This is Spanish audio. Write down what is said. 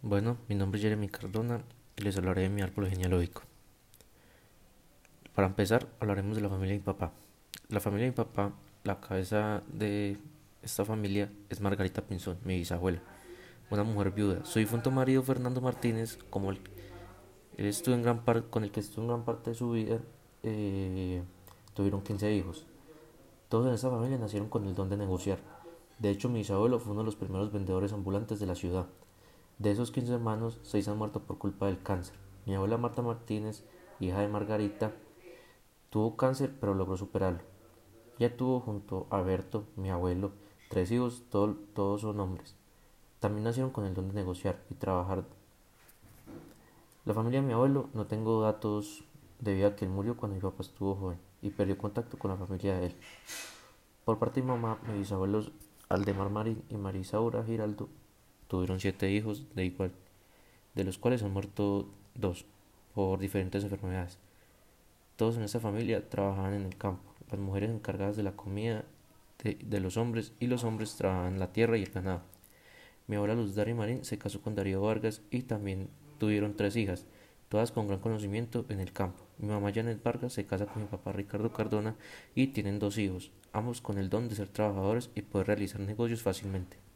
Bueno, mi nombre es Jeremy Cardona y les hablaré de mi árbol genealógico. Para empezar, hablaremos de la familia de mi papá. La familia de mi papá, la cabeza de esta familia es Margarita Pinzón, mi bisabuela, una mujer viuda. Su difunto marido Fernando Martínez, como él, estuvo en gran parte, con el que estuvo en gran parte de su vida, eh, tuvieron 15 hijos. Todos en esta familia nacieron con el don de negociar. De hecho, mi bisabuelo fue uno de los primeros vendedores ambulantes de la ciudad. De esos 15 hermanos, seis han muerto por culpa del cáncer. Mi abuela Marta Martínez, hija de Margarita, tuvo cáncer pero logró superarlo. Ella tuvo junto a Berto, mi abuelo, tres hijos, todos son hombres. También nacieron con el don de negociar y trabajar. La familia de mi abuelo no tengo datos debido a que él murió cuando mi papá estuvo joven y perdió contacto con la familia de él. Por parte de mi mamá, mis bisabuelos Aldemar Marín y Marisaura Giraldo Tuvieron siete hijos de igual, de los cuales han muerto dos por diferentes enfermedades. Todos en esta familia trabajaban en el campo, las mujeres encargadas de la comida de, los hombres y los hombres trabajaban la tierra y el ganado. Mi abuela Luz Dari Marín se casó con Darío Vargas y también tuvieron tres hijas, todas con gran conocimiento en el campo. Mi mamá Janet Vargas se casa con mi papá Ricardo Cardona y tienen dos hijos, ambos con el don de ser trabajadores y poder realizar negocios fácilmente.